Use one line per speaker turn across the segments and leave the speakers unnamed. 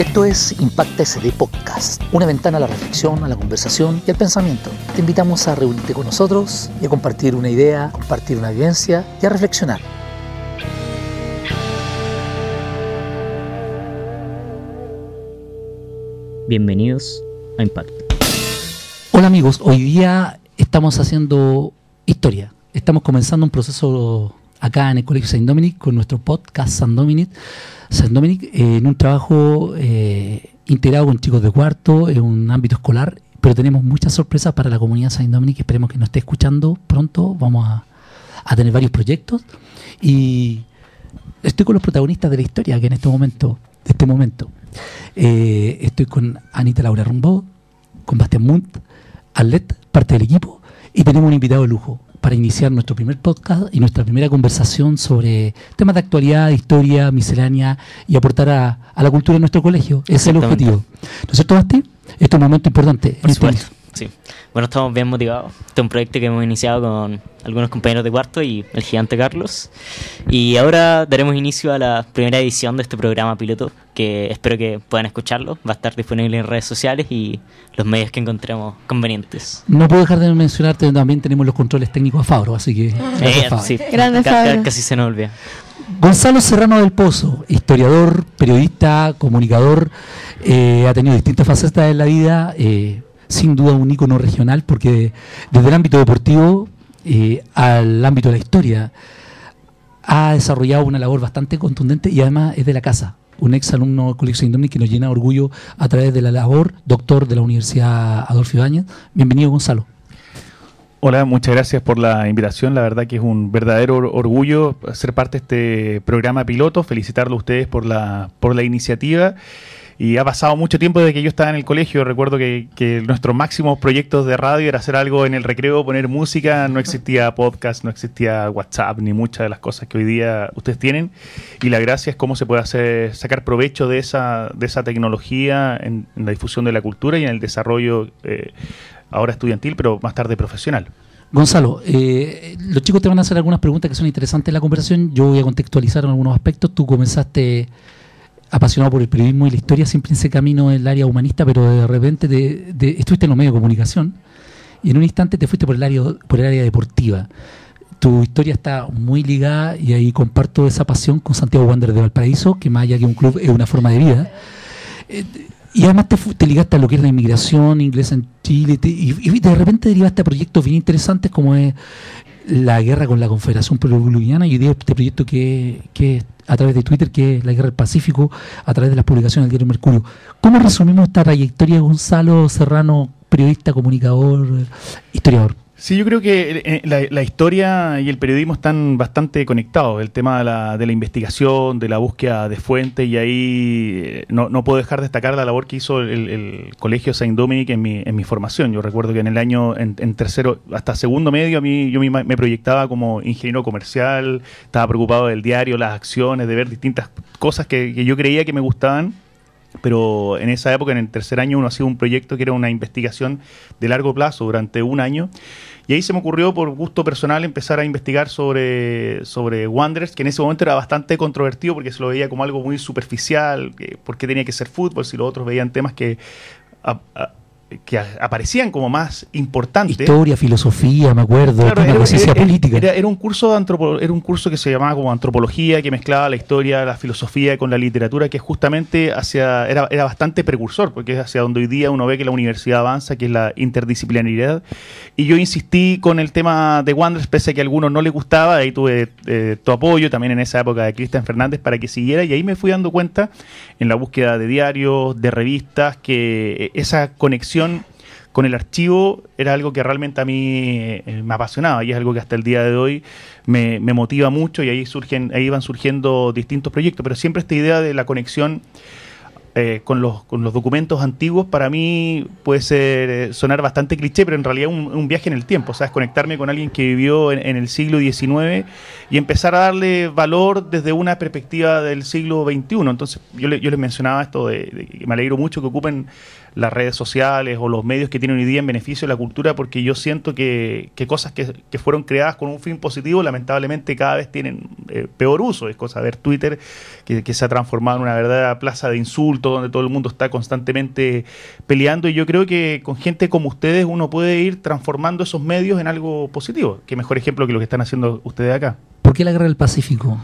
Esto es Impacta SD Podcast, una ventana a la reflexión, a la conversación y al pensamiento. Te invitamos a reunirte con nosotros y a compartir una idea, compartir una vivencia y a reflexionar.
Bienvenidos a Impacta.
Hola amigos, hoy día estamos haciendo historia. Estamos comenzando un proceso acá en el Colegio Saint Dominic con nuestro podcast Saint Dominic San Dominic eh, en un trabajo eh, integrado con chicos de cuarto, en un ámbito escolar, pero tenemos muchas sorpresas para la comunidad San Dominic. Esperemos que nos esté escuchando pronto. Vamos a, tener varios proyectos y estoy con los protagonistas de la historia que en este momento, este momento. Eh, estoy con Anita Laura Rumbo, con Bastián Munt, Arlet, parte del equipo, y tenemos un invitado de lujo para iniciar nuestro primer podcast y nuestra primera conversación sobre temas de actualidad, historia, miscelánea y aportar a, la cultura de nuestro colegio. Ese es el objetivo. ¿No es cierto, Basti? Esto es un momento importante.
Por supuesto. Sí. Bueno, estamos bien motivados. Este es un proyecto que hemos iniciado con algunos compañeros de cuarto y el gigante Carlos. Y ahora daremos inicio a la primera edición de este programa piloto, que espero que puedan escucharlo. Va a estar disponible en redes sociales y los medios que encontremos convenientes.
No puedo dejar de mencionarte, también tenemos los controles técnicos a Fabro, así que...
Eh, sí, casi se nos olvida.
Gonzalo Serrano del Pozo, historiador, periodista, comunicador, eh, ha tenido distintas facetas en la vida. Eh, sin duda un ícono regional porque desde el ámbito deportivo eh, al ámbito de la historia ha desarrollado una labor bastante contundente y además es de la casa. Un ex alumno del Colegio Saint que nos llena orgullo a través de la labor, doctor de la Universidad Adolfo Ibáñez. Bienvenido, Gonzalo.
Hola, muchas gracias por la invitación. La verdad que es un verdadero orgullo ser parte de este programa piloto. Felicitarlo a ustedes por la, por la iniciativa. Y ha pasado mucho tiempo desde que yo estaba en el colegio. Recuerdo que, nuestros máximos proyectos de radio era hacer algo en el recreo, poner música. No existía podcast, no existía WhatsApp, ni muchas de las cosas que hoy día ustedes tienen. Y la gracia es cómo se puede hacer, sacar provecho de esa, de esa tecnología en, la difusión de la cultura y en el desarrollo eh, ahora estudiantil, pero más tarde profesional.
Gonzalo, eh, los chicos te van a hacer algunas preguntas que son interesantes en la conversación. Yo voy a contextualizar en algunos aspectos. Tú comenzaste apasionado por el periodismo y la historia, siempre en ese camino el área humanista, pero de repente de, estuviste en los medios de comunicación y en un instante te fuiste por el área, por el área deportiva. Tu historia está muy ligada y ahí comparto esa pasión con Santiago Wander de Valparaíso, que más allá que un club es una forma de vida. Eh, y además te, ligaste a lo que es la inmigración inglesa en Chile y, y, de repente derivaste a proyectos bien interesantes como es la guerra con la Confederación Boliviana y este proyecto que, que a través de Twitter, que es la guerra del Pacífico, a través de las publicaciones del diario Mercurio. ¿Cómo resumimos esta trayectoria Gonzalo Serrano, periodista, comunicador, historiador?
Sí, yo creo que eh, la, historia y el periodismo están bastante conectados. El tema de la, de la investigación, de la búsqueda de fuentes, y ahí eh, no, puedo dejar de destacar la labor que hizo el, Colegio Saint Dominic en mi, en mi formación. Yo recuerdo que en el año, en, tercero, hasta segundo medio, a mí yo me proyectaba como ingeniero comercial, estaba preocupado del diario, las acciones, de ver distintas cosas que, que yo creía que me gustaban pero en esa época, en el tercer año, uno hacía un proyecto que era una investigación de largo plazo durante un año y ahí se me ocurrió, por gusto personal, empezar a investigar sobre, sobre Wanderers, que en ese momento era bastante controvertido porque se lo veía como algo muy superficial, por qué tenía que ser fútbol, si los otros veían temas que que aparecían como más importantes.
Historia, filosofía, me acuerdo, era, política.
Era, un curso de era un curso que se llamaba como antropología, que mezclaba la historia, la filosofía con la literatura, que justamente hacia, era, era bastante precursor, porque es hacia donde hoy día uno ve que la universidad avanza, que es la interdisciplinaridad. Y yo insistí con el tema de Wanderers, pese a que a algunos no les gustaba, ahí tuve eh, tu apoyo también en esa época de Cristian Fernández para que siguiera, y ahí me fui dando cuenta en la búsqueda de diarios, de revistas, que eh, esa conexión con el archivo era algo que realmente a mí eh, me apasionaba y es algo que hasta el día de hoy me, motiva mucho y ahí surgen ahí van surgiendo distintos proyectos pero siempre esta idea de la conexión eh, con, los, con los documentos antiguos para mí puede eh, sonar bastante cliché, pero en realidad un, un viaje en el tiempo, o sea, es conectarme con alguien que vivió en, el siglo XIX y empezar a darle valor desde una perspectiva del siglo XXI. Entonces, yo, les mencionaba esto de, que me alegro mucho que ocupen las redes sociales o los medios que tienen hoy día en beneficio de la cultura, porque yo siento que, que cosas que, fueron creadas con un fin positivo, lamentablemente cada vez tienen eh, peor uso. Es cosa ver Twitter, que, que, se ha transformado en una verdadera plaza de insultos, donde todo el mundo está constantemente peleando, y yo creo que con gente como ustedes uno puede ir transformando esos medios en algo positivo. Qué mejor ejemplo que lo que están haciendo ustedes acá.
¿Por qué la guerra del Pacífico?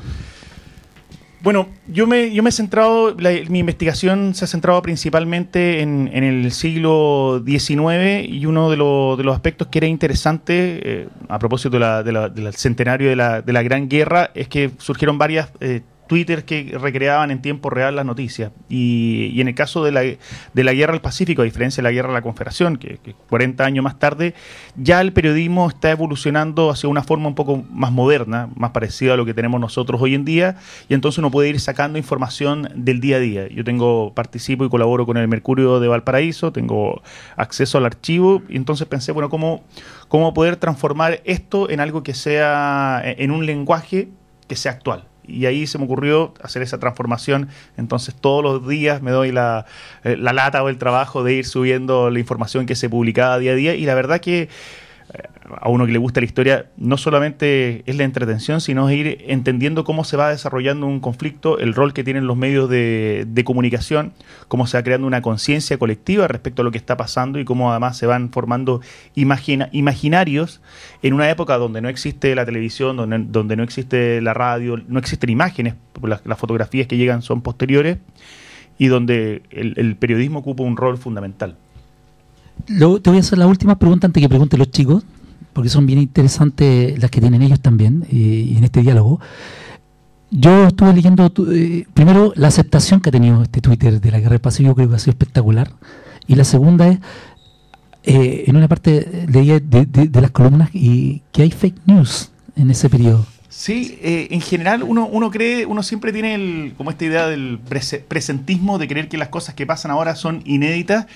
Bueno, yo me, yo me he centrado, la, mi investigación se ha centrado principalmente en, en el siglo XIX y uno de, lo, de, los aspectos que era interesante eh, a propósito de la, de la, del centenario de la, Gran Guerra es que surgieron varias eh, Twitter que recreaban en tiempo real las noticias. Y, y, en el caso de la, de la guerra al Pacífico, a diferencia de la guerra a la Confederación, que, que, 40 años más tarde, ya el periodismo está evolucionando hacia una forma un poco más moderna, más parecida a lo que tenemos nosotros hoy en día, y entonces uno puede ir sacando información del día a día. Yo tengo, participo y colaboro con el Mercurio de Valparaíso, tengo acceso al archivo, y entonces pensé, bueno, ¿cómo, cómo poder transformar esto en algo que sea, en un lenguaje que sea actual? Y ahí se me ocurrió hacer esa transformación. Entonces todos los días me doy la, eh, la, lata o el trabajo de ir subiendo la información que se publicaba día a día y la verdad que a uno que le gusta la historia, no solamente es la entretención, sino es ir entendiendo cómo se va desarrollando un conflicto, el rol que tienen los medios de, comunicación, cómo se va creando una conciencia colectiva respecto a lo que está pasando y cómo además se van formando imagina, imaginarios en una época donde no existe la televisión, donde, no existe la radio, no existen imágenes, las, las fotografías que llegan son posteriores y donde el periodismo ocupa un rol fundamental.
Luego te voy a hacer la última pregunta antes que pregunten los chicos, porque son bien interesantes las que tienen ellos también y, y en este diálogo. Yo estuve leyendo tu, eh, primero la aceptación que ha tenido este Twitter de la guerra del Pacífico, creo que ha sido espectacular. Y la segunda es, eh, en una parte leía de, de, de, las columnas y que hay fake news en ese periodo.
Sí, eh, en general uno, uno cree, uno siempre tiene el, como esta idea del presentismo de creer que las cosas que pasan ahora son inéditas.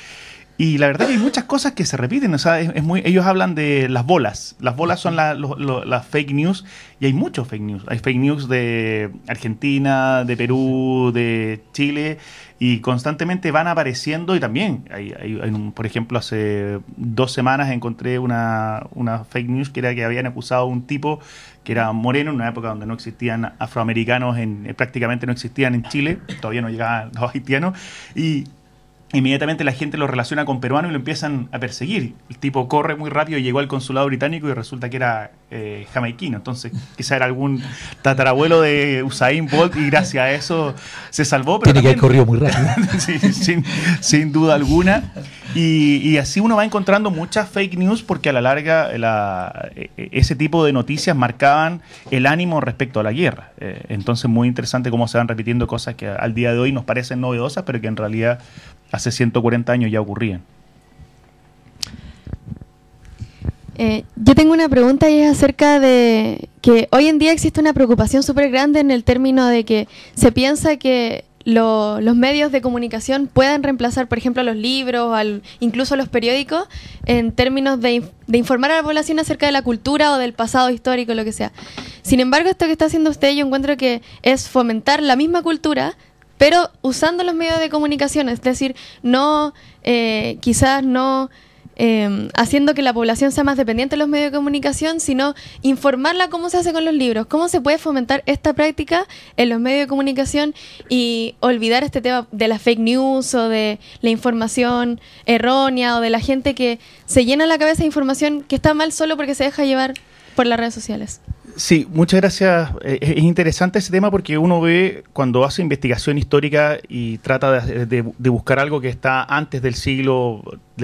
Y la verdad que hay muchas cosas que se repiten. O sea, es, es muy, ellos hablan de las bolas. Las bolas son las la fake news y hay muchos fake news. Hay fake news de Argentina, de Perú, de Chile y constantemente van apareciendo y también, hay, hay, hay un, por ejemplo, hace dos semanas encontré una, una fake news que era que habían acusado a un tipo que era moreno en una época donde no existían afroamericanos, en, prácticamente no existían en Chile, todavía no llegaban los haitianos, y inmediatamente la gente lo relaciona con peruano y lo empiezan a perseguir. El tipo corre muy rápido y llegó al consulado británico y resulta que era eh, jamaiquino. Entonces, quizá era algún tatarabuelo de Usain Bolt y gracias a eso se salvó.
Pero Tiene también, que haber corrido muy rápido.
sin, duda alguna. Y, así uno va encontrando muchas fake news porque a la larga la, ese tipo de noticias marcaban el ánimo respecto a la guerra. Eh, entonces, muy interesante cómo se van repitiendo cosas que al día de hoy nos parecen novedosas, pero que en realidad hace 140 años ya ocurrían.
Eh, yo tengo una pregunta y es acerca de que hoy en día existe una preocupación súper grande en el término de que se piensa que lo, los medios de comunicación puedan reemplazar, por ejemplo, a los libros, al, incluso a los periódicos, en términos de, de, informar a la población acerca de la cultura o del pasado histórico, lo que sea. Sin embargo, esto que está haciendo usted, yo encuentro que es fomentar la misma cultura, pero usando los medios de comunicación, es decir, no, eh, quizás no eh, haciendo que la población sea más dependiente de los medios de comunicación, sino informarla cómo se hace con los libros, cómo se puede fomentar esta práctica en los medios de comunicación y olvidar este tema de la fake news o de la información errónea o de la gente que se llena la cabeza de información que está mal solo porque se deja llevar por las redes sociales.
Sí, muchas gracias. Es interesante ese tema porque uno ve cuando hace investigación histórica y trata de, buscar algo que está antes del siglo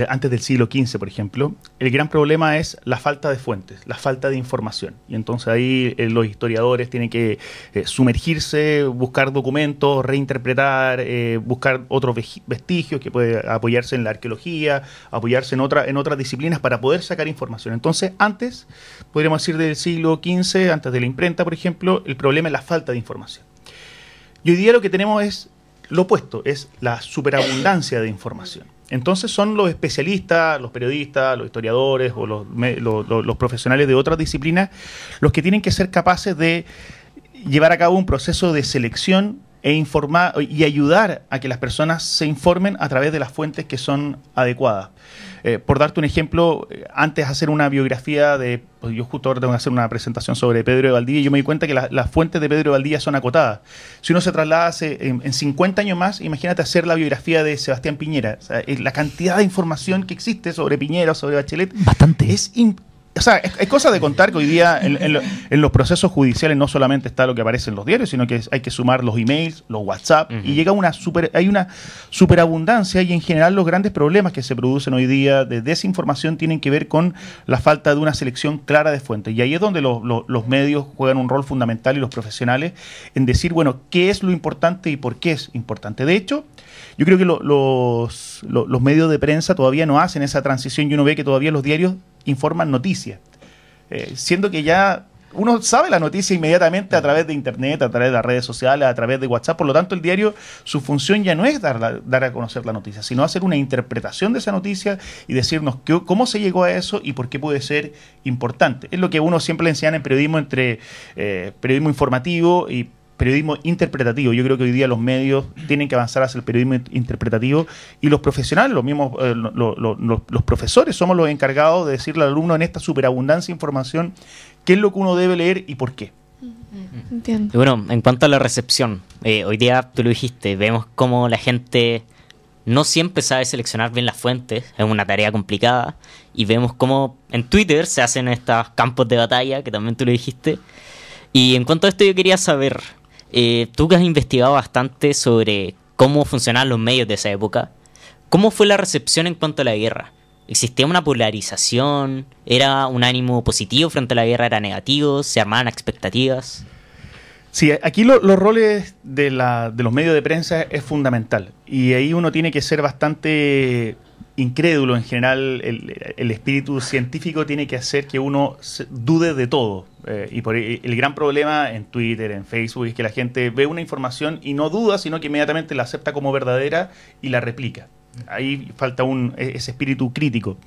antes del siglo XV, por ejemplo, el gran problema es la falta de fuentes, la falta de información. Y entonces ahí eh, los historiadores tienen que eh, sumergirse, buscar documentos, reinterpretar, eh, buscar otros vestigios que puede apoyarse en la arqueología, apoyarse en, otra, en otras disciplinas para poder sacar información. Entonces, antes, podríamos decir del siglo XV, antes de la imprenta, por ejemplo, el problema es la falta de información. Y hoy día lo que tenemos es lo opuesto, es la superabundancia de información. Entonces son los especialistas, los periodistas, los historiadores o los, profesionales de otras disciplinas los que tienen que ser capaces de llevar a cabo un proceso de selección e informar y ayudar a que las personas se informen a través de las fuentes que son adecuadas. Eh, por darte un ejemplo, eh, antes de hacer una biografía de, pues yo justo ahora tengo que hacer una presentación sobre Pedro de Valdivia y yo me di cuenta que las fuentes de Pedro de Valdivia son acotadas. Si uno se traslada hace, en, 50 años más, imagínate hacer la biografía de Sebastián Piñera. la cantidad de información que existe sobre Piñera, sobre Bachelet,
Bastante.
es o sea, es, cosa de contar que hoy día en, los procesos judiciales no solamente está lo que aparece en los diarios, sino que hay que sumar los emails, los WhatsApp, y llega una super, hay una superabundancia y en general los grandes problemas que se producen hoy día de desinformación tienen que ver con la falta de una selección clara de fuentes. Y ahí es donde los medios juegan un rol fundamental y los profesionales en decir, bueno, qué es lo importante y por qué es importante. De hecho, yo creo que los, los medios de prensa todavía no hacen esa transición y uno ve que todavía los diarios informan noticias. Eh, siendo que ya uno sabe la noticia inmediatamente a través de Internet, a través de las redes sociales, a través de WhatsApp. Por lo tanto, el diario, su función ya no es dar, dar a conocer la noticia, sino hacer una interpretación de esa noticia y decirnos cómo se llegó a eso y por qué puede ser importante. Es lo que uno siempre le enseña en periodismo entre eh, periodismo informativo y periodismo interpretativo. Yo creo que hoy día los medios tienen que avanzar hacia el periodismo interpretativo y los profesionales, los mismos, eh, los profesores somos los encargados de decirle al alumno en esta superabundancia de información qué es lo que uno debe leer y por qué.
Entiendo. Y bueno, en cuanto a la recepción, eh, hoy día tú lo dijiste, vemos cómo la gente no siempre sabe seleccionar bien las fuentes, es una tarea complicada, y vemos cómo en Twitter se hacen estos campos de batalla, que también tú lo dijiste. Y en cuanto a esto yo quería saber, eh, tú que has investigado bastante sobre cómo funcionaban los medios de esa época, ¿cómo fue la recepción en cuanto a la guerra? ¿Existía una polarización? ¿Era un ánimo positivo frente a la guerra? ¿Era negativo? ¿Se armaban expectativas?
Sí, aquí los roles de, los medios de prensa es fundamental. Y ahí uno tiene que ser bastante incrédulo en general, el, espíritu científico tiene que hacer que uno dude de todo. Eh, y por el gran problema en Twitter, en Facebook, es que la gente ve una información y no duda, sino que inmediatamente la acepta como verdadera y la replica. Ahí falta un, e, ese espíritu crítico.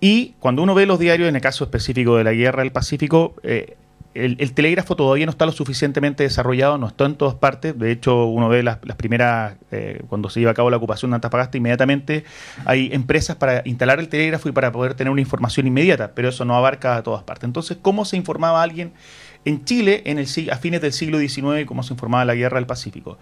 Y cuando uno ve los diarios, en el caso específico de la guerra del Pacífico, eh, el, telégrafo todavía no está lo suficientemente desarrollado, no está en todas partes. De hecho, uno ve las, primeras, eh, cuando se lleva a cabo la ocupación de Antofagasta, inmediatamente hay empresas para instalar el telégrafo y para poder tener una información inmediata, pero eso no abarca a todas partes. Entonces, ¿cómo se informaba alguien en Chile en el, a fines del siglo XIX cómo se informaba la guerra del Pacífico?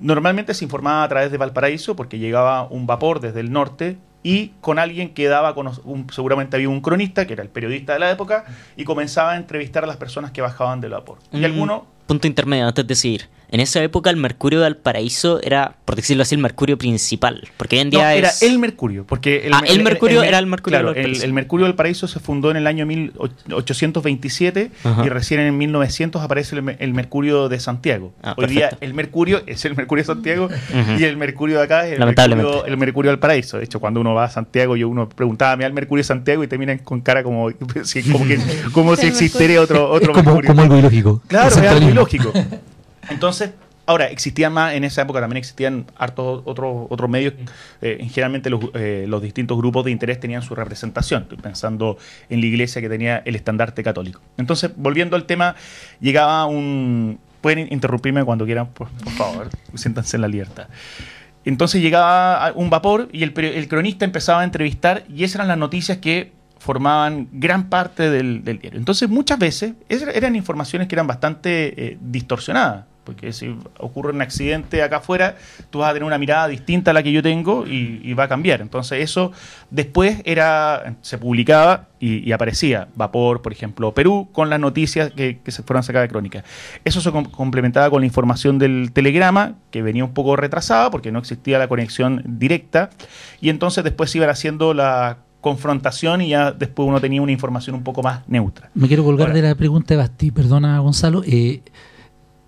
Normalmente se informaba a través de Valparaíso porque llegaba un vapor desde el norte y con alguien que daba, con seguramente había un cronista, que era el periodista de la época, y comenzaba a entrevistar a las personas que bajaban del vapor. Y alguno...
Punto intermedio antes de seguir. En esa época el mercurio del paraíso era, por decirlo así, el mercurio principal. Porque hoy en día
era el mercurio. Porque
el, ah, el, mercurio era el mercurio
del paraíso. El, mercurio del paraíso se fundó en el año 1827 y recién en 1900 aparece el, mercurio de Santiago. Ah, hoy día el mercurio es el mercurio de Santiago y el mercurio de acá es el mercurio, el mercurio del paraíso. De hecho, cuando uno va a Santiago, yo uno preguntaba, al mercurio de Santiago y te miran con cara como, como, que, como si existiera otro, otro
como, mercurio. Como algo ilógico.
Claro, es algo ilógico. Entonces, ahora, existían más, en esa época también existían hartos otros otros medios, eh, generalmente los, eh, los, distintos grupos de interés tenían su representación, estoy pensando en la iglesia que tenía el estandarte católico. Entonces, volviendo al tema, llegaba un... Pueden interrumpirme cuando quieran, por, favor, siéntanse en la libertad. Entonces llegaba un vapor y el, el, cronista empezaba a entrevistar y esas eran las noticias que formaban gran parte del, diario. Entonces muchas veces eran informaciones que eran bastante eh, distorsionadas porque si ocurre un accidente acá afuera, tú vas a tener una mirada distinta a la que yo tengo y, va a cambiar. Entonces eso después era se publicaba y, aparecía Vapor, por ejemplo, Perú, con las noticias que, se fueron sacadas de crónica. Eso se complementaba con la información del telegrama, que venía un poco retrasada porque no existía la conexión directa, y entonces después se iban haciendo la confrontación y ya después uno tenía una información un poco más neutra.
Me quiero colgar de la pregunta de Basti, perdona Gonzalo. Eh,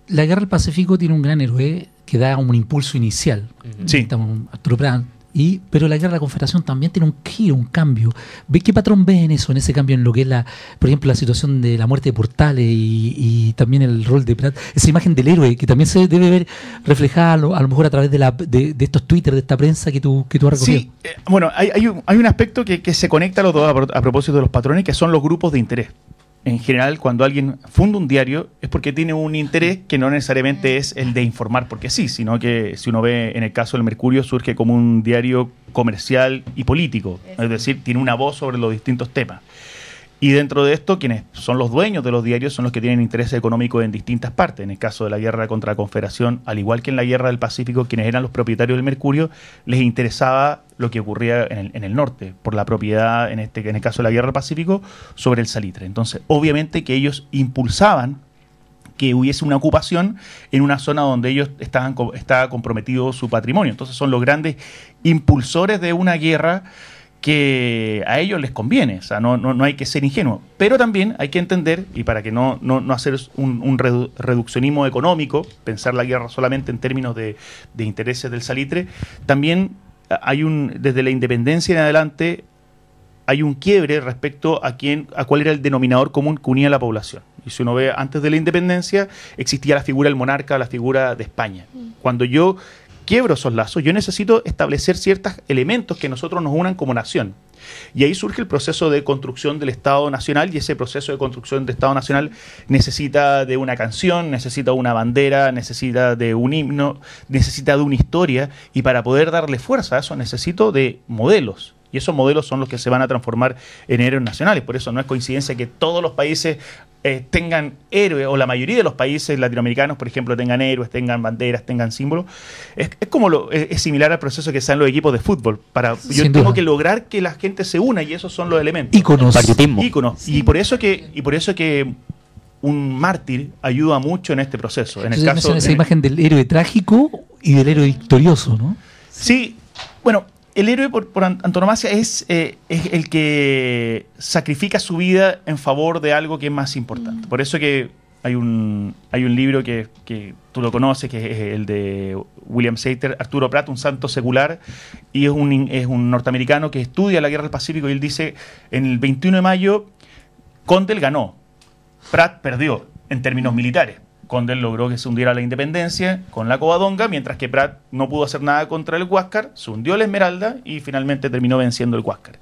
la guerra del Pacífico tiene un gran héroe que da un impulso inicial.
Sí.
Estamos Arturo Prat, y, pero la guerra de la Confederación también tiene un giro, un cambio. ¿Ve qué patrón ves en eso, en ese cambio, en lo que es la, por ejemplo, la situación de la muerte de Portales y, también el rol de Prat, esa imagen del héroe que también se debe ver reflejada a lo, mejor a través de, la, de, estos Twitter, de esta prensa que tú, que tú has recogido?
Sí, eh, bueno, hay, hay, un, hay, un, aspecto que, que se conecta a, los dos a propósito de los patrones, que son los grupos de interés. En general, cuando alguien funda un diario, es porque tiene un interés que no necesariamente es el de informar porque sí, sino que si uno ve en el caso del Mercurio, surge como un diario comercial y político, es decir, tiene una voz sobre los distintos temas. Y dentro de esto, quienes son los dueños de los diarios son los que tienen interés económico en distintas partes. En el caso de la guerra contra la Confederación, al igual que en la guerra del Pacífico, quienes eran los propietarios del Mercurio, les interesaba lo que ocurría en el, norte, por la propiedad, en, este, en el caso de la guerra del Pacífico, sobre el salitre. Entonces, obviamente que ellos impulsaban que hubiese una ocupación en una zona donde ellos estaban estaba comprometido su patrimonio. Entonces son los grandes impulsores de una guerra que a ellos les conviene, o sea, no, no, hay que ser ingenuo, pero también hay que entender, y para que no, no, hacer un, reduccionismo económico, pensar la guerra solamente en términos de, intereses del salitre, también hay un, desde la independencia en adelante, hay un quiebre respecto a quién, a cuál era el denominador común que unía a la población. Y si uno ve antes de la independencia, existía la figura del monarca, la figura de España. Mm. Cuando yo quiebro esos lazos, yo necesito establecer ciertos elementos que nosotros nos unan como nación. Y ahí surge el proceso de construcción del Estado Nacional y ese proceso de construcción del Estado Nacional necesita de una canción, necesita una bandera, necesita de un himno, necesita de una historia y para poder darle fuerza a eso necesito de modelos. Y esos modelos son los que se van a transformar en héroes nacionales. Por eso no es coincidencia que todos los países eh, tengan héroes, o la mayoría de los países latinoamericanos, por ejemplo, tengan héroes, tengan banderas, tengan símbolos. Es, como lo, es, similar al proceso que se dan los equipos de fútbol. Para, yo tengo que lograr que la gente se una y esos son los elementos.
Íconos.
Íconos. Y por eso que, y por eso que un mártir ayuda mucho en este proceso. En el caso,
esa imagen del héroe trágico y del héroe victorioso, ¿no?
Sí, bueno, el héroe por, antonomasia es, eh, es, el que sacrifica su vida en favor de algo que es más importante. Mm. Por eso que hay un, hay un libro que, tú lo conoces, que es el de William Sater, Arturo Pratt, un santo secular, y es un, es un norteamericano que estudia la guerra del Pacífico y él dice, en el 21 de mayo, Condell ganó, Pratt perdió en términos militares Condell logró que se hundiera la independencia con la Covadonga, mientras que Pratt no pudo hacer nada contra el Huáscar, se hundió la Esmeralda y finalmente terminó venciendo el Huáscar.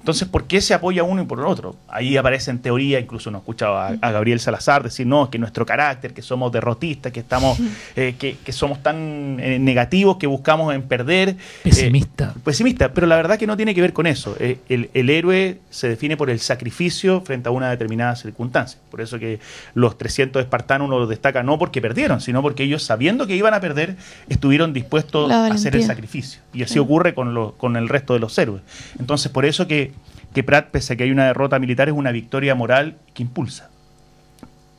Entonces, ¿por qué se apoya uno y por el otro? Ahí aparece en teoría, incluso nos escuchaba a, Gabriel Salazar decir, no, es que nuestro carácter, que somos derrotistas, que estamos, eh, que, somos tan eh, negativos, que buscamos en perder.
Pesimista.
Eh, pesimista, pero la verdad que no tiene que ver con eso. El, el, héroe se define por el sacrificio frente a una determinada circunstancia. Por eso que los 300 espartanos lo destacan no porque perdieron, sino porque ellos, sabiendo que iban a perder, estuvieron dispuestos a hacer el sacrificio. Y así ocurre con, lo, con el resto de los héroes. Entonces, por eso que que Pratt, pese a que hay una derrota militar, es una victoria moral que impulsa.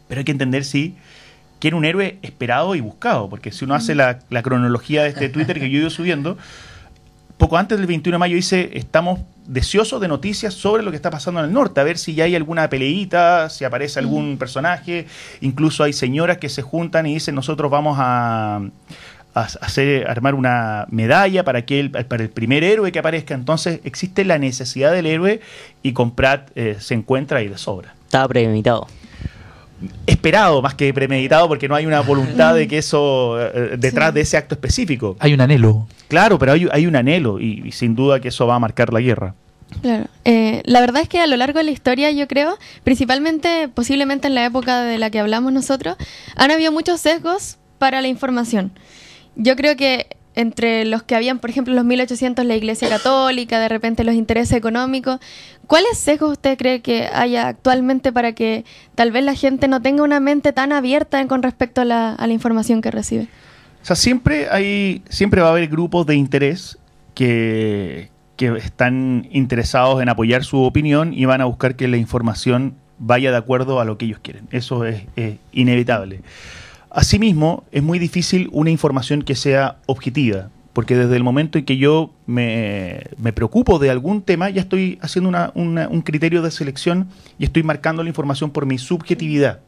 Pero hay que entender, sí, que era un héroe esperado y buscado, porque si uno hace la, cronología de este Twitter que yo he ido subiendo, poco antes del 21 de mayo dice, estamos deseosos de noticias sobre lo que está pasando en el norte, a ver si ya hay alguna peleita, si aparece algún personaje, incluso hay señoras que se juntan y dicen, nosotros vamos a, hacer, armar una medalla para, que el, para el primer héroe que aparezca. Entonces existe la necesidad del héroe y con Pratt eh, se encuentra ahí de sobra.
Estaba premeditado.
Esperado más que premeditado porque no hay una voluntad de que eso eh, detrás de ese acto específico.
Hay un anhelo.
Claro, pero hay, hay un anhelo y, sin duda que eso va a marcar la guerra.
Claro. Eh, la verdad es que a lo largo de la historia, yo creo, principalmente, posiblemente en la época de la que hablamos nosotros, han habido muchos sesgos para la información. Yo creo que entre los que habían, por ejemplo, los 1800 la Iglesia Católica, de repente los intereses económicos, ¿cuáles sesgos usted cree que haya actualmente para que tal vez la gente no tenga una mente tan abierta con respecto a la, información que recibe?
O sea, siempre, hay, siempre va a haber grupos de interés que, que están interesados en apoyar su opinión y van a buscar que la información vaya de acuerdo a lo que ellos quieren. Eso es, es inevitable. Asimismo, es muy difícil una información que sea objetiva, porque desde el momento en que yo me, preocupo de algún tema, ya estoy haciendo un criterio de selección y estoy marcando la información por mi subjetividad.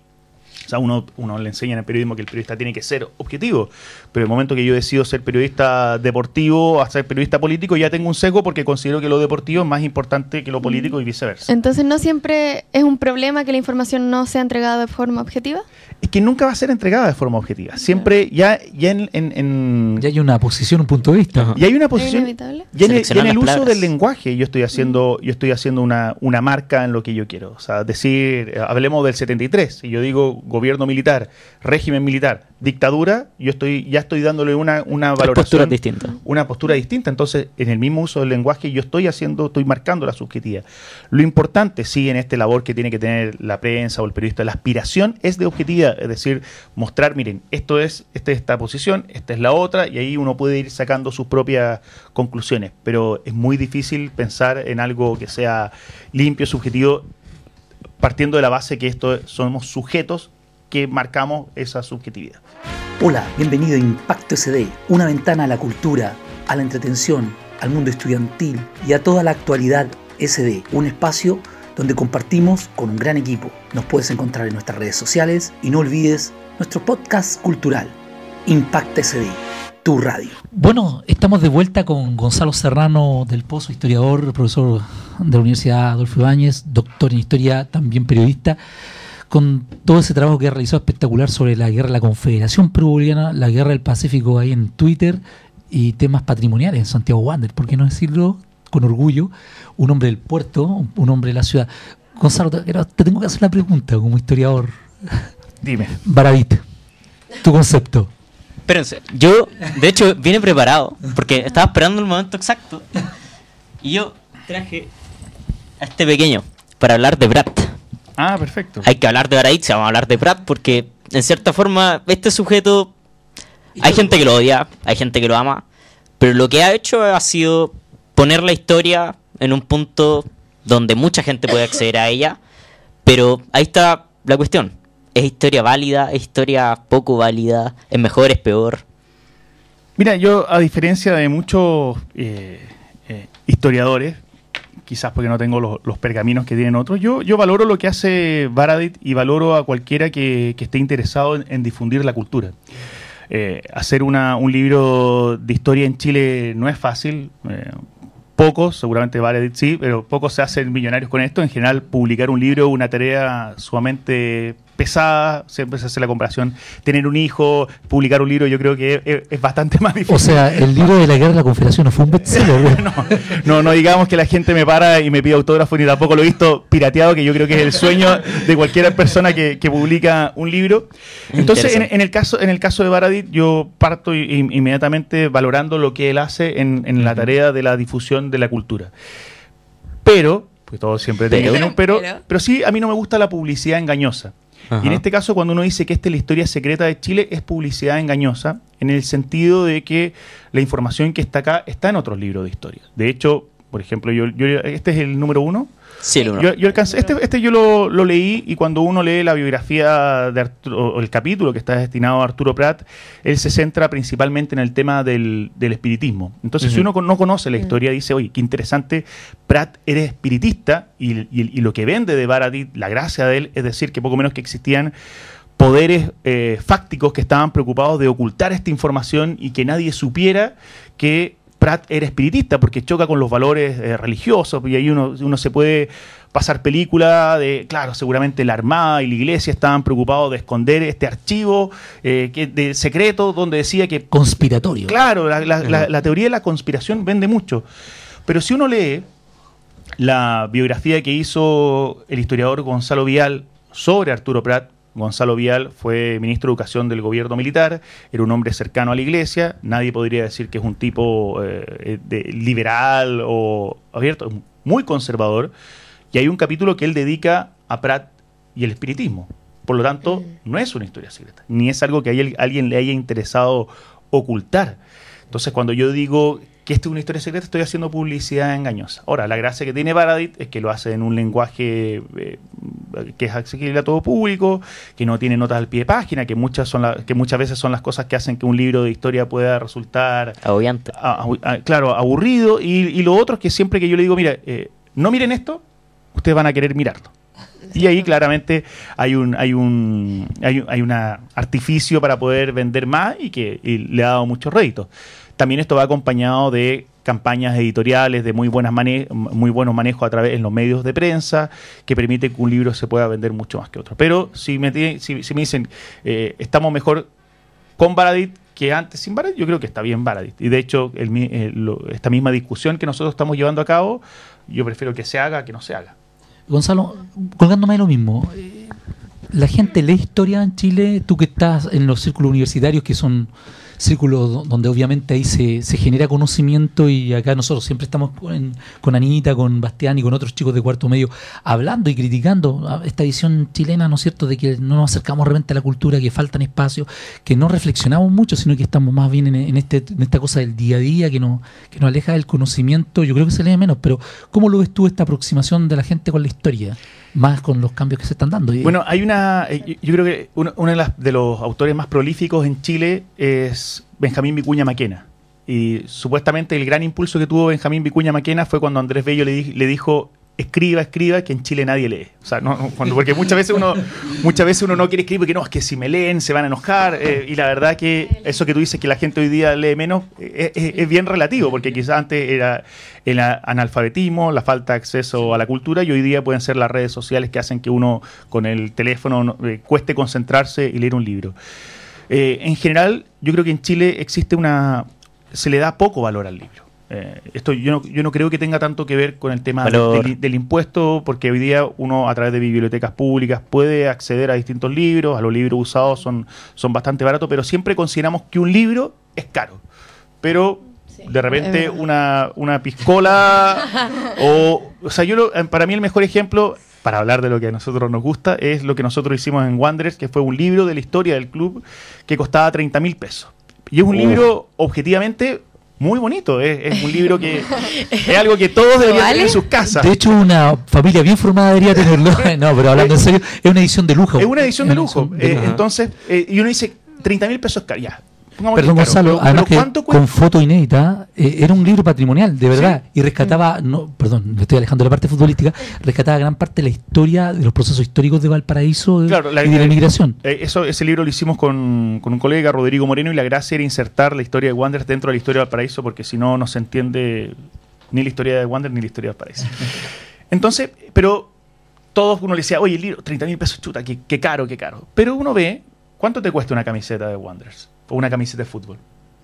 sea, uno, uno le enseña en el periodismo que el periodista tiene que ser objetivo, pero el momento que yo decido ser periodista deportivo a ser periodista político, ya tengo un sesgo porque considero que lo deportivo es más importante que lo político y viceversa.
Entonces, ¿no siempre es un problema que la información no sea entregada de forma objetiva?
Es que nunca va a ser entregada de forma objetiva. Siempre, ya, ya en, en- en-
Ya hay una posición, un punto de vista.
Ajá.
y hay una posición...
inevitable?
Y en, el, y en el uso del lenguaje yo estoy haciendo yo estoy haciendo una, una marca en lo que yo quiero. O sea, decir, eh, hablemos del 73, y yo digo gobierno militar, régimen militar, dictadura, yo estoy ya estoy dándole una, una valoración
posturas distintas.
una postura distinta. Entonces, en el mismo uso del lenguaje, yo estoy haciendo, estoy marcando la subjetividad. Lo importante, sí, en este labor que tiene que tener la prensa o el periodista, la aspiración es de objetividad, es decir, mostrar, miren, esto es, esta es esta posición, esta es la otra, y ahí uno puede ir sacando sus propias conclusiones. Pero es muy difícil pensar en algo que sea limpio, subjetivo, partiendo de la base que esto somos sujetos que marcamos esa subjetividad.
Hola, bienvenido a Impacto SD, una ventana a la cultura, a la entretención, al mundo estudiantil y a toda la actualidad SD, un espacio donde compartimos con un gran equipo. Nos puedes encontrar en nuestras redes sociales y no olvides nuestro podcast cultural, Impacto SD, tu radio. Bueno, estamos de vuelta con Gonzalo Serrano del Pozo, historiador, profesor de la Universidad Adolfo Ibáñez, doctor en historia, también periodista con todo ese trabajo que ha realizado espectacular sobre la guerra de la Confederación Peruviana, la guerra del Pacífico ahí en Twitter y temas patrimoniales en Santiago Wander, ¿por qué no decirlo con orgullo? Un hombre del puerto, un hombre de la ciudad. Gonzalo, te, tengo que hacer la pregunta como historiador.
Dime.
Baradit, tu concepto.
Espérense, yo de hecho vine preparado porque estaba esperando el momento exacto y yo traje a este pequeño para hablar de Brat.
Ah, perfecto.
Hay que hablar de Baradit, vamos a hablar de Brat porque en cierta forma este sujeto hay gente que lo odia, hay gente que lo ama, pero lo que ha hecho ha sido poner la historia en un punto donde mucha gente puede acceder a ella, pero ahí está la cuestión. ¿Es historia válida? ¿Es historia poco válida? ¿Es mejor? ¿Es peor?
Mira, yo a diferencia de muchos eh, eh, historiadores, quizás porque no tengo los, pergaminos que tienen otros, yo, yo valoro lo que hace Baradit y valoro a cualquiera que, esté interesado en, en difundir la cultura. Eh, hacer una, un libro de historia en Chile no es fácil. Pocos, seguramente Baradit sí, pero pocos se hacen millonarios con esto. En general, publicar un libro una tarea sumamente pesada. Siempre se hace la comparación. Tener un hijo, publicar un libro, yo creo que es, es bastante más difícil.
O sea, el libro de la guerra de la Confederación no fue un bestseller.
no, no, no digamos que la gente me para y me pide autógrafo, ni tampoco lo he visto pirateado, que yo creo que es el sueño de cualquier persona que, que publica un libro. Entonces, en, el caso, en el caso de Baradit, yo parto inmediatamente valorando lo que él hace en, en la tarea de la difusión de la cultura. Pero, pues todo siempre tiene que pero,
Pero.
pero sí, a mí no me gusta la publicidad engañosa. Y en este caso, cuando uno dice que esta es la historia secreta de Chile, es publicidad engañosa, en el sentido de que la información que está acá está en otros libros de historia. De hecho, por ejemplo, yo, yo este es el número uno.
Sí, el uno.
Yo, yo alcancé, este, este yo lo, lo leí y cuando uno lee la biografía de Arturo, o el capítulo que está destinado a Arturo Prat, él se centra principalmente en el tema del, del espiritismo. Entonces, si uno no conoce la historia, dice, oye, qué interesante, Prat era espiritista y, y- y lo que vende de Baradit, la gracia de él, es decir, que poco menos que existían poderes eh, fácticos que estaban preocupados de ocultar esta información y que nadie supiera que Pratt era espiritista, porque choca con los valores eh, religiosos, y ahí uno, uno se puede pasar película de, claro, seguramente la Armada y la Iglesia estaban preocupados de esconder este archivo eh, que, de secreto donde decía que
Conspiratorio.
Claro, la, la- la- la teoría de la conspiración vende mucho. Pero si uno lee la biografía que hizo el historiador Gonzalo Vial sobre Arturo Prat, Gonzalo Vial fue ministro de Educación del gobierno militar, era un hombre cercano a la iglesia, nadie podría decir que es un tipo eh, de- liberal o abierto, muy conservador, y hay un capítulo que él dedica a Prat y el espiritismo. Por lo tanto, no es una historia secreta, ni es algo que a él- alguien le haya interesado ocultar. Entonces, cuando yo digo que esto es una historia secreta, estoy haciendo publicidad engañosa. Ahora, la gracia que tiene Baradit es que lo hace en un lenguaje eh, que es accesible a todo público, que no tiene notas al pie de página, que muchas, son la- que muchas veces son las cosas que hacen que un libro de historia pueda resultar
Agobiante.
a- a- a- claro, aburrido. Y, y lo otro es que siempre que yo le digo, mira, eh, no miren esto, ustedes van a querer mirarlo. Y ahí claramente hay un, hay un, hay, hay un artificio para poder vender más y que y le ha dado muchos réditos. También esto va acompañado de campañas editoriales de muy buenas muy buenos manejos a través en los medios de prensa que permite que un libro se pueda vender mucho más que otro. Pero si me, si, me dicen eh, estamos mejor con Baradit que antes sin Baradit, yo creo que está bien Baradit. Y de hecho, el, esta misma discusión que nosotros estamos llevando a cabo, yo prefiero que se haga que no se haga.
Gonzalo, colgándome de lo mismo, eh, la gente lee historia en Chile, tú que estás en los círculos universitarios que son círculo donde obviamente ahí se, se, genera conocimiento y acá nosotros siempre estamos con, con, Anita, con Bastián y con otros chicos de cuarto medio hablando y criticando esta visión chilena, ¿no es cierto?, de que no nos acercamos realmente a la cultura, que faltan espacios, que no reflexionamos mucho, sino que estamos más bien en, este, en esta cosa del día a día que, no, que nos aleja del conocimiento, yo creo que se lee menos, pero ¿cómo lo ves tú esta aproximación de la gente con la historia? más con los cambios que se están dando.
Bueno, hay una, eh, yo creo que uno, de, de, los autores más prolíficos en Chile es Benjamín Vicuña Maquena. Y supuestamente el gran impulso que tuvo Benjamín Vicuña Maquena fue cuando Andrés Bello le, le dijo escriba, escriba, que en Chile nadie lee. O sea, no, cuando, porque muchas veces uno muchas veces uno no quiere escribir porque no, es que si me leen se van a enojar. Eh, y la verdad que eso que tú dices que la gente hoy día lee menos eh, es, bien relativo, porque quizás antes era el analfabetismo, la falta de acceso a la cultura, y hoy día pueden ser las redes sociales que hacen que uno con el teléfono eh, cueste concentrarse y leer un libro. En general, yo creo que en Chile existe una... se le da poco valor al libro. Eh, esto yo no, yo no creo que tenga tanto que ver con el tema del, impuesto, porque hoy día uno a través de bibliotecas públicas puede acceder a distintos libros, a los libros usados son, son bastante baratos, pero siempre consideramos que un libro es caro. Pero de repente una, una piscola o... O sea, yo eh, para mí el mejor ejemplo para hablar de lo que a nosotros nos gusta, es lo que nosotros hicimos en Wanderers, que fue un libro de la historia del club que costaba 30 mil pesos. Y es un libro objetivamente muy bonito. Es, un libro que es algo que todos deberían tener en sus casas.
De hecho, una familia bien formada debería tenerlo. No, pero hablando en serio, es una edición de lujo.
Es una edición de lujo. Eh, entonces, eh, y uno dice, 30 mil pesos, ya,
Perdón, Gonzalo, además que con foto inédita, eh, era un libro patrimonial, de verdad, y rescataba, no, perdón, me estoy alejando de la parte futbolística, rescataba gran parte de la historia de los procesos históricos de Valparaíso y de la inmigración.
Eh, eso, ese libro lo hicimos con, con, un colega, Rodrigo Moreno, y la gracia era insertar la historia de Wanderers dentro de la historia de Valparaíso, porque si no, no se entiende ni la historia de Wander ni la historia de Valparaíso. Entonces, pero todos uno le decía, oye, el libro, 30 mil pesos, chuta, qué, qué caro, qué caro. Pero uno ve, ¿cuánto te cuesta una camiseta de Wanderers? O una camiseta de fútbol?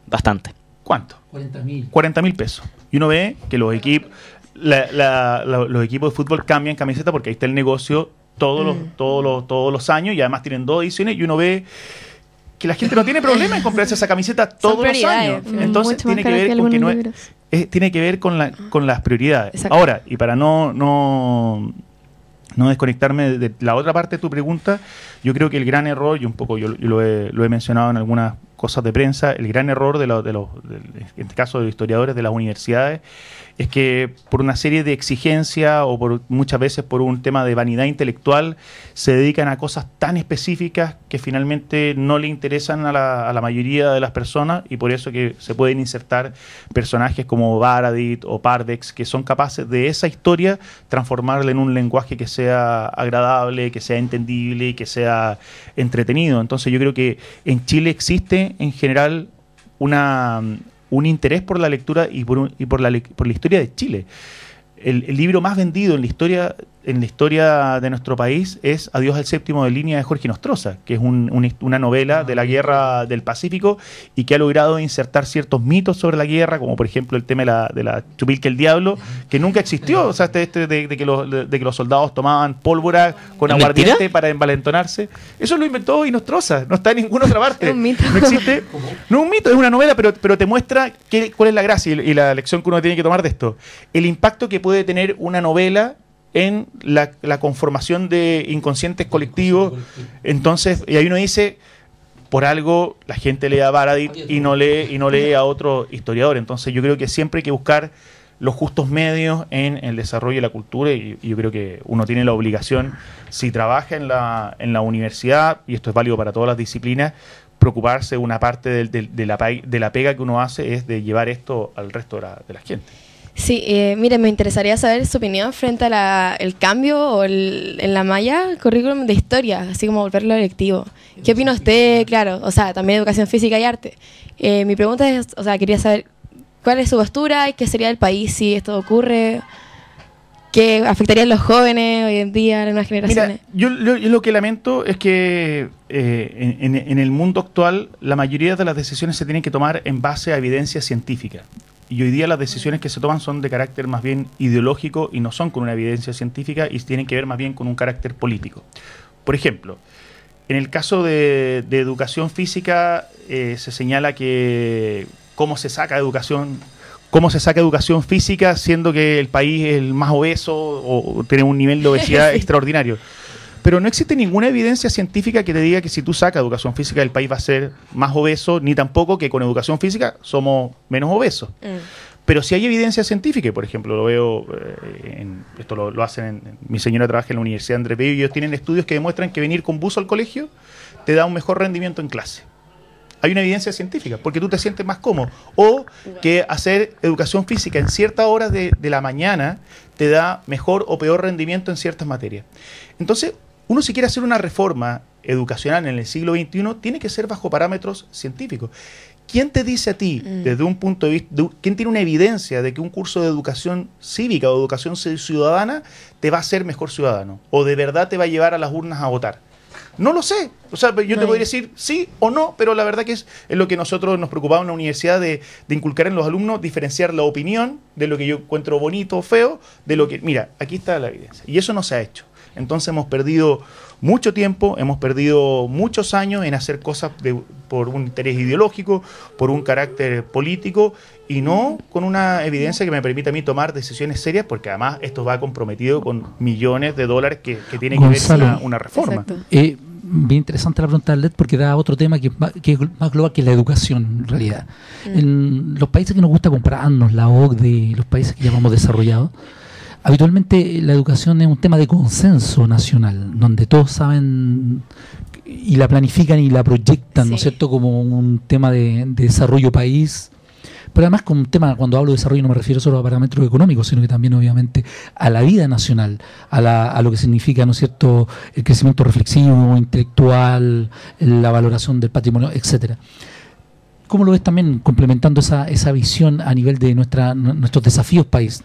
Bastante.
¿Cuánto? 40 mil. 40 mil pesos. Y uno ve que los equipos, los equipos de fútbol cambian camiseta porque ahí está el negocio todos, los, mm. todos, los, todos los años y además tienen dos ediciones y uno ve que la gente no tiene problema en comprarse esa camiseta todos los años. Entonces tiene que ver con que no es, tiene que ver con, la, con las prioridades. Ahora, y para no, no, no desconectarme de la otra parte de tu pregunta, yo creo que el gran error, y un poco yo, lo, he, lo, he, mencionado en algunas cosas de prensa, el gran error de, de los, en este caso de los historiadores de las universidades, es que por una serie de exigencias o por muchas veces por un tema de vanidad intelectual se dedican a cosas tan específicas que finalmente no le interesan a la, mayoría de las personas y por eso que se pueden insertar personajes como Baradit o Pardex que son capaces de esa historia transformarla en un lenguaje que sea agradable, que sea entendible y que sea entretenido. Entonces yo creo que en Chile existe en general una un interés por la lectura y por, y por, la, por la historia de Chile. El, libro más vendido en la historia en la historia de nuestro país es Adiós al séptimo de línea de Jorge Nostroza, que es una novela de la guerra del Pacífico y que ha logrado insertar ciertos mitos sobre la guerra, como por ejemplo el tema de la, de la chupilca el diablo, que nunca existió, o sea, este, este de, que los, de, que los soldados tomaban pólvora con aguardiente para envalentonarse. Eso lo inventó Nostroza, no está en ninguna otra parte. No existe. No es un mito, es una novela, pero, pero te muestra cuál es la gracia y la lección que uno tiene que tomar de esto. El impacto que puede tener una novela en la, conformación de inconscientes colectivos. Entonces, y ahí uno dice, por algo la gente lee a Baradit y no lee, y no lee a otro historiador. Entonces yo creo que siempre hay que buscar los justos medios en el desarrollo de la cultura y, yo creo que uno tiene la obligación, si trabaja en la, en la universidad, y esto es válido para todas las disciplinas, preocuparse una parte de, la, de la pega que uno hace es de llevar esto al resto de la gente.
Sí, eh, mire, me interesaría saber su opinión frente al cambio o en la malla currículum de historia, así como volverlo electivo. ¿Qué opina usted? Claro, o sea, también educación física y arte. Eh, mi pregunta es, o sea, quería saber cuál es su postura y qué sería el país si esto ocurre. ¿Qué afectaría a los jóvenes hoy en día, a las nuevas generaciones?
Mira, yo, lo que lamento es que eh, en, en, el mundo actual la mayoría de las decisiones se tienen que tomar en base a evidencia científica. Y hoy día las decisiones que se toman son de carácter más bien ideológico y no son con una evidencia científica y tienen que ver más bien con un carácter político. Por ejemplo, en el caso de, educación física eh, se señala que cómo se saca educación cómo se saca educación física siendo que el país es el más obeso o tiene un nivel de obesidad extraordinario. Pero no existe ninguna evidencia científica que te diga que si tú sacas educación física el país va a ser más obeso, ni tampoco que con educación física somos menos obesos. Mm. Pero si hay evidencia científica, por ejemplo, lo veo, eh, en, esto lo, hacen, en, mi señora trabaja en la Universidad de André Bello y ellos tienen estudios que demuestran que venir con buzo al colegio te da un mejor rendimiento en clase. Hay una evidencia científica, porque tú te sientes más cómodo. O que hacer educación física en ciertas horas de, de la mañana te da mejor o peor rendimiento en ciertas materias. Entonces, uno si quiere hacer una reforma educacional en el siglo XXI, tiene que ser bajo parámetros científicos. ¿Quién te dice a ti, mm. desde un punto de vista, quién tiene una evidencia de que un curso de educación cívica o educación ciudadana te va a hacer mejor ciudadano? ¿O de verdad te va a llevar a las urnas a votar? No lo sé. O sea, yo te podría decir sí o no, pero la verdad que es, lo que nosotros nos preocupamos en la universidad de, de, inculcar en los alumnos, diferenciar la opinión de lo que yo encuentro bonito o feo, de lo que... Mira, aquí está la evidencia. Y eso no se ha hecho. Entonces hemos perdido mucho tiempo, hemos perdido muchos años en hacer cosas por un interés ideológico, por un carácter político y no con una evidencia que me permita a mí tomar decisiones serias, porque además esto va comprometido con millones de dólares que, que tiene que ver con una, reforma.
Eh, bien interesante la pregunta de LED porque da otro tema que, es más global que la educación en realidad. Mm. En los países que nos gusta comprarnos, la OCDE, los países que llamamos desarrollados, habitualmente la educación es un tema de consenso nacional, donde todos saben y la planifican y la proyectan, ¿no es cierto?, como un tema de, desarrollo país. Pero además con un tema, cuando hablo de desarrollo no me refiero solo a parámetros económicos, sino que también obviamente a la vida nacional, a, la, lo que significa, ¿no cierto?, el crecimiento reflexivo, intelectual, la valoración del patrimonio, etcétera. ¿Cómo lo ves también complementando esa, esa visión a nivel de nuestra, nuestros desafíos país?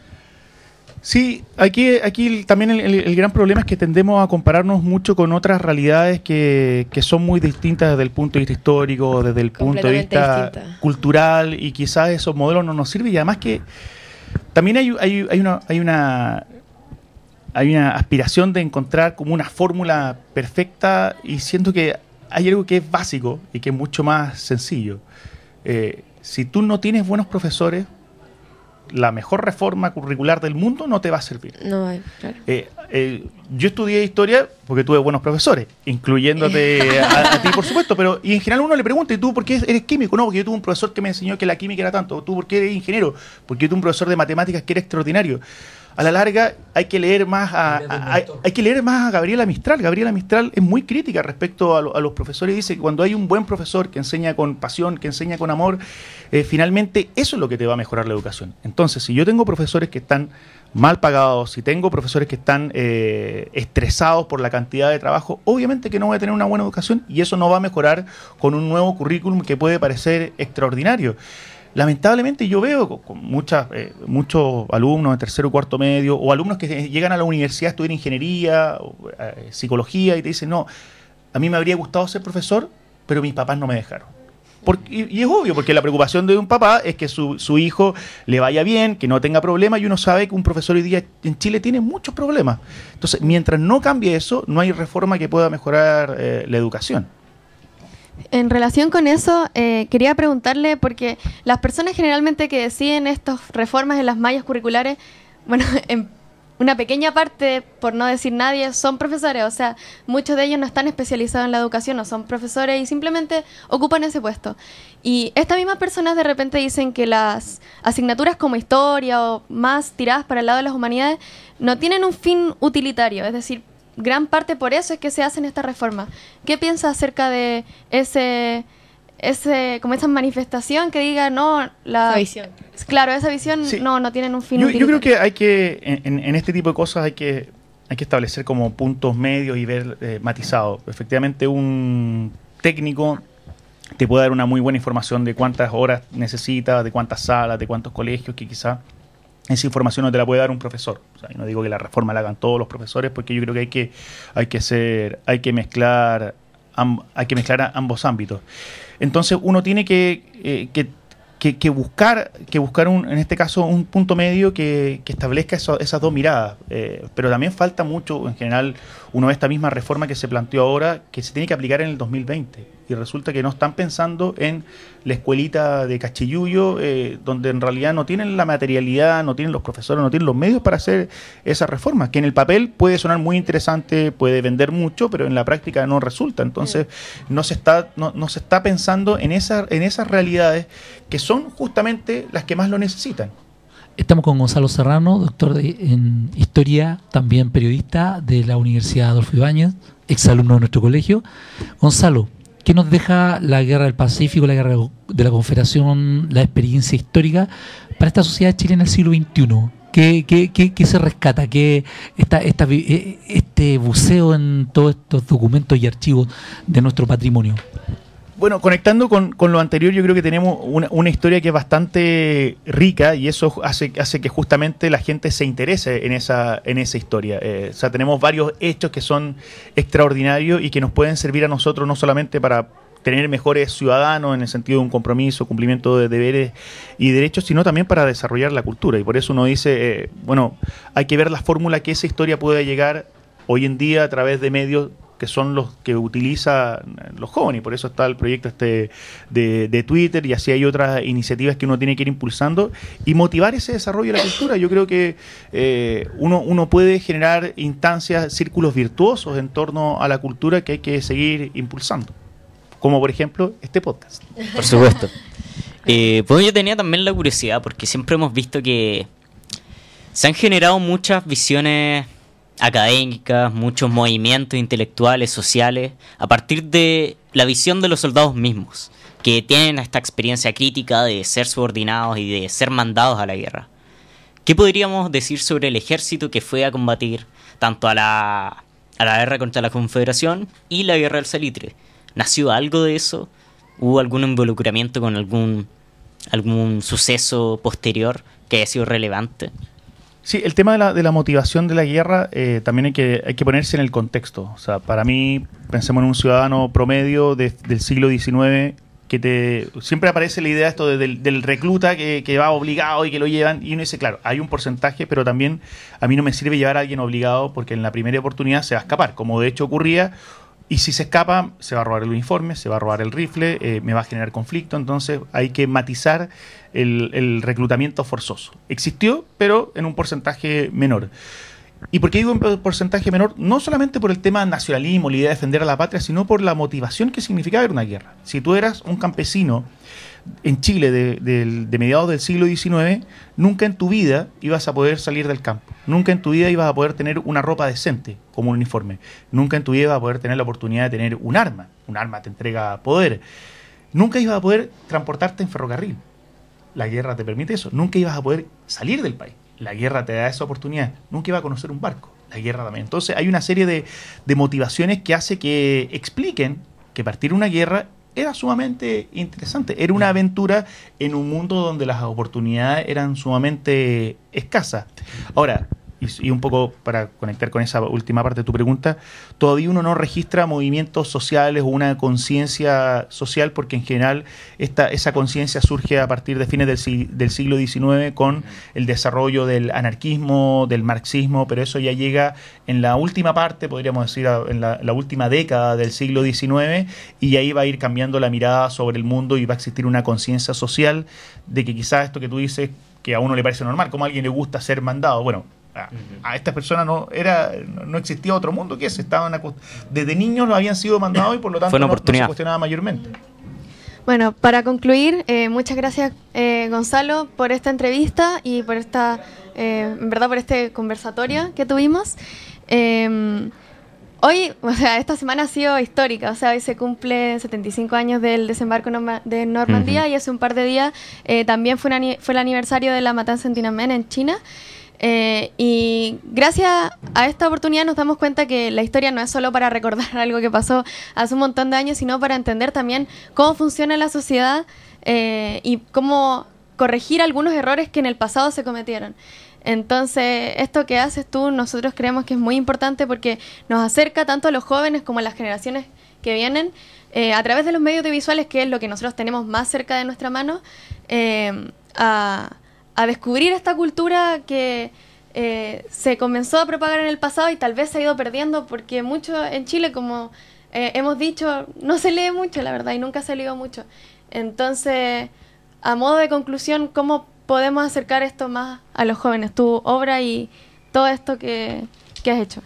Sí, aquí, aquí también el, gran problema es que tendemos a compararnos mucho con otras realidades que, son muy distintas desde el punto de vista histórico, desde el punto de vista cultural, y quizás esos modelos no nos sirven. Y además que también hay, hay, hay, una, hay, una, hay una aspiración de encontrar como una fórmula perfecta y siento que hay algo que es básico y que es mucho más sencillo. Eh, si tú no tienes buenos profesores, la mejor reforma curricular del mundo no te va a servir.
No claro.
Eh, eh, yo estudié historia porque tuve buenos profesores, incluyéndote a, ti, por supuesto, pero y en general uno le pregunta, ¿y tú por qué eres químico? No, porque yo tuve un profesor que me enseñó que la química era tanto. ¿Tú por qué eres ingeniero? Porque yo tuve un profesor de matemáticas que era extraordinario a la larga hay que leer más a, hay, que leer más a Gabriela Mistral. Gabriela Mistral es muy crítica respecto a, los profesores. Dice que cuando hay un buen profesor que enseña con pasión, que enseña con amor, eh, finalmente eso es lo que te va a mejorar la educación. Entonces, si yo tengo profesores que están mal pagados, si tengo profesores que están eh, estresados por la cantidad de trabajo, obviamente que no voy a tener una buena educación y eso no va a mejorar con un nuevo currículum que puede parecer extraordinario lamentablemente yo veo con muchas, eh, muchos alumnos de tercero o cuarto medio, o alumnos que llegan a la universidad a estudiar ingeniería, o, eh, psicología, y te dicen, no, a mí me habría gustado ser profesor, pero mis papás no me dejaron. y, es obvio, porque la preocupación de un papá es que su, su, hijo le vaya bien, que no tenga problemas, y uno sabe que un profesor hoy día en Chile tiene muchos problemas. Entonces, mientras no cambie eso, no hay reforma que pueda mejorar eh, la educación.
En relación con eso, eh, quería preguntarle, porque las personas generalmente que deciden estas reformas en las mallas curriculares, bueno, en una pequeña parte, por no decir nadie, son profesores, o sea, muchos de ellos no están especializados en la educación, no son profesores y simplemente ocupan ese puesto. Y estas mismas personas de repente dicen que las asignaturas como historia o más tiradas para el lado de las humanidades no tienen un fin utilitario, es decir, gran parte por eso es que se hacen estas reformas. ¿Qué piensa acerca de ese ese, como esa manifestación que diga, no, la
Esa visión.
Claro, esa visión
Sí.
no, no tienen un fin
Yo, yo creo que hay que, en, en este tipo de cosas hay que, hay que establecer como puntos medios y ver eh, matizado. Efectivamente, un técnico te puede dar una muy buena información de cuántas horas necesita, de cuántas salas, de cuántos colegios, que quizá esa información no te la puede dar un profesor. No digo que la reforma la hagan todos los profesores, porque yo creo que hay que, hay que ser, hay que mezclar, hay que mezclar ambos ámbitos. Entonces uno tiene que, eh, que, que- buscar, que buscar un, en este caso un punto medio que, establezca esas dos miradas. Eh, pero también falta mucho, en general, uno ve esta misma reforma que se planteó ahora, que se tiene que aplicar en el 2020. Y resulta que no están pensando en la escuelita de Cachiyuyo, eh, donde en realidad no tienen la materialidad, no tienen los profesores, no tienen los medios para hacer esa reforma, que en el papel puede sonar muy interesante, puede vender mucho, pero en la práctica no resulta. Entonces, no se está, no, no se está pensando en, esa, en esas realidades que son justamente las que más lo necesitan.
Estamos con Gonzalo Serrano, doctor de- en historia, también periodista de la Universidad Adolfo Ibáñez, exalumno de nuestro colegio. Gonzalo, ¿qué nos deja la guerra del Pacífico, la guerra de la Confederación, la experiencia histórica para esta sociedad chilena del siglo XXI? ¿Qué, se rescata? ¿Qué esta, eh, este buceo en todos estos documentos y archivos de nuestro patrimonio?
Bueno, conectando con, con lo anterior, yo creo que tenemos una, una historia que es bastante rica y eso hace, hace que justamente la gente se interese en esa, en esa historia. Eh, o sea, tenemos varios hechos que son extraordinarios y que nos pueden servir a nosotros no solamente para tener mejores ciudadanos en el sentido de un compromiso, cumplimiento de deberes y derechos, sino también para desarrollar la cultura. Y por eso uno dice, eh, bueno, hay que ver la fórmula que esa historia puede llegar hoy en día a través de medios que son los que utilizan los jóvenes, por eso está el proyecto este de, de Twitter y así hay otras iniciativas que uno tiene que ir impulsando y motivar ese desarrollo de la cultura. Yo creo que eh, uno, uno puede generar instancias, círculos virtuosos en torno a la cultura que hay que seguir impulsando, como por ejemplo este podcast.
Por supuesto. Eh, pues yo tenía también la curiosidad, porque siempre hemos visto que se han generado muchas visiones académicas, muchos movimientos intelectuales, sociales, a partir de la visión de los soldados mismos, que tienen esta experiencia crítica de ser subordinados y de ser mandados a la guerra. ¿Qué podríamos decir sobre el ejército que fue a combatir tanto a la, a la guerra contra la Confederación y la guerra del Salitre? ¿Nació algo de eso? ¿Hubo algún involucramiento con algún, algún suceso posterior que haya sido relevante?
Sí, el tema de la, de la motivación de la guerra eh, también hay que, hay que ponerse en el contexto. O sea, para mí, pensemos en un ciudadano promedio de- del siglo XIX que te siempre aparece la idea esto de- del, recluta que, que va obligado y que lo llevan y uno dice, claro, hay un porcentaje, pero también a mí no me sirve llevar a alguien obligado porque en la primera oportunidad se va a escapar, como de hecho ocurría, y si se escapa, se va a robar el uniforme, se va a robar el rifle, eh, me va a generar conflicto. Entonces hay que matizar el, reclutamiento forzoso. Existió, pero en un porcentaje menor. ¿Y por qué digo un por- porcentaje menor? No solamente por el tema nacionalismo, la idea de defender a la patria, sino por la motivación que significaba ver una guerra. Si tú eras un campesino en Chile de, mediados del siglo XIX, nunca en tu vida ibas a poder salir del campo. Nunca en tu vida ibas a poder tener una ropa decente como un uniforme. Nunca en tu vida ibas a poder tener la oportunidad de tener un arma. Un arma te entrega poder. Nunca ibas a poder transportarte en ferrocarril. La guerra te permite eso. Nunca ibas a poder salir del país. La guerra te da esa oportunidad. Nunca ibas a conocer un barco. La guerra también. Entonces hay una serie de, de motivaciones que hace que expliquen que partir una guerra era sumamente interesante. Era una aventura en un mundo donde las oportunidades eran sumamente escasas. Ahora, y, y un poco para conectar con esa última parte de tu pregunta, todavía uno no registra movimientos sociales o una conciencia social porque en general esta, esa conciencia surge a partir de fines del, del siglo XIX con el desarrollo del anarquismo, del marxismo, pero eso ya llega en la última parte, podríamos decir, en la, la última década del siglo XIX y ahí va a ir cambiando la mirada sobre el mundo y va a existir una conciencia social de que quizás esto que tú dices que a uno le parece normal, como a alguien le gusta ser mandado, bueno, a, a estas personas no era no- existía otro mundo que ese estaban desde niños no habían sido mandados y por lo tanto
Fue una
no- no,
oportunidad.
se cuestionaba mayormente.
Bueno, para concluir, eh, muchas gracias eh, Gonzalo por esta entrevista y por esta, eh, en verdad, por este conversatorio que tuvimos. Eh, Hoy, o sea, esta semana ha sido histórica, o sea, hoy se cumple 75 años del desembarco de Normandía y hace un par de días eh, también fue, fue el aniversario de la matanza en Tiananmen en China. Eh, y gracias a esta oportunidad nos damos cuenta que la historia no es solo para recordar algo que pasó hace un montón de años, sino para entender también cómo funciona la sociedad eh, y cómo corregir algunos errores que en el pasado se cometieron. Entonces, esto que haces tú, nosotros creemos que es muy importante porque nos acerca tanto a los jóvenes como a las generaciones que vienen eh, a través de los medios audiovisuales, que es lo que nosotros tenemos más cerca de nuestra mano, eh, a, descubrir esta cultura que eh, se comenzó a propagar en el pasado y tal vez se ha ido perdiendo porque mucho en Chile, como hemos dicho, no se lee mucho, la verdad, y nunca se ha leído mucho. Entonces, a modo de conclusión, ¿cómo podemos acercar esto más a los jóvenes, tu obra y todo esto que, has hecho.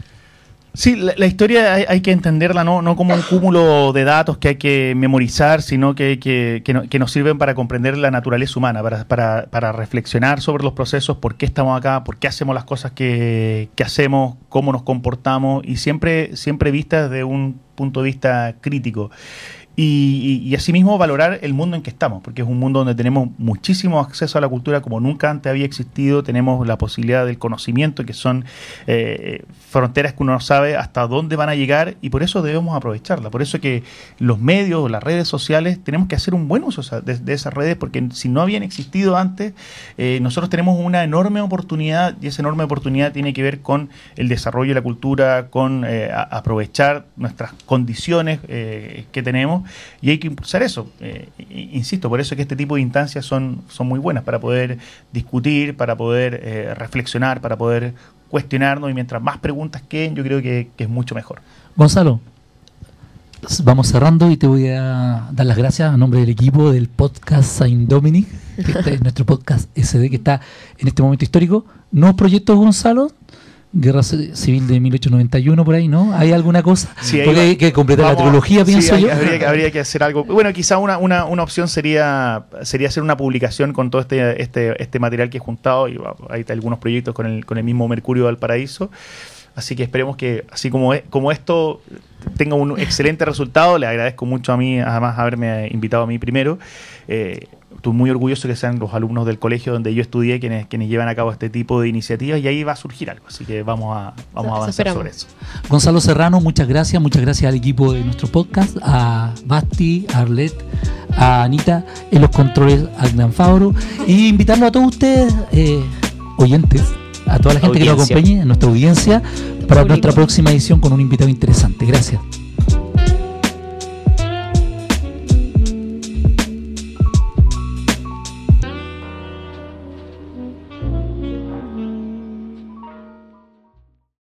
Sí, la, historia hay, que entenderla no, no como un cúmulo de datos que hay que memorizar, sino que, que, que, nos sirven para comprender la naturaleza humana, para, para, para, reflexionar sobre los procesos, por qué estamos acá, por qué hacemos las cosas que, hacemos, cómo nos comportamos, y siempre, siempre vistas desde un punto de vista crítico y, y, asimismo valorar el mundo en que estamos, porque es un mundo donde tenemos muchísimo acceso a la cultura como nunca antes había existido, tenemos la posibilidad del conocimiento, que son eh, fronteras que uno no sabe hasta dónde van a llegar y por eso debemos aprovecharla. Por eso que los medios, las redes sociales, tenemos que hacer un buen uso de, esas redes, porque si no habían existido antes, eh, nosotros tenemos una enorme oportunidad y esa enorme oportunidad tiene que ver con el desarrollo de la cultura, con eh, aprovechar nuestras condiciones que tenemos y hay que impulsar eso. Eh, insisto, por eso es que este tipo de instancias son, son muy buenas para poder discutir, para poder eh, reflexionar, para poder cuestionarnos y mientras más preguntas queden, yo creo que, es mucho mejor.
Gonzalo, vamos cerrando y te voy a dar las gracias a nombre del equipo del podcast Saint Dominic, que es nuestro podcast SD que está en este momento histórico. ¿Nuevos proyectos, Gonzalo? Guerra Civil de 1891 por ahí, ¿no? ¿Hay alguna cosa?
Sí, Porque
hay que completar la trilogía, pienso yo.
Habría, habría, que hacer algo. Bueno, quizá una, una, una, opción sería sería hacer una publicación con todo este este, este material que he juntado y hay algunos proyectos con el, con el mismo Mercurio Valparaíso. Así que esperemos que, así como, como esto tenga un excelente resultado, le agradezco mucho a mí, además, haberme invitado a mí primero. Eh, estoy muy orgulloso que sean los alumnos del colegio donde yo estudié quienes, quienes llevan a cabo este tipo de iniciativas y ahí va a surgir algo. Así que vamos a, vamos a avanzar sobre eso.
Gonzalo Serrano, muchas gracias. Muchas gracias al equipo de nuestro podcast, a Basti, a Arlet, a Anita, en los controles, a Gran Fabro. Y invitarlo a todos ustedes, eh, oyentes, a toda la gente que nos acompañe, en nuestra audiencia, para nuestra próxima edición con un invitado interesante. Gracias.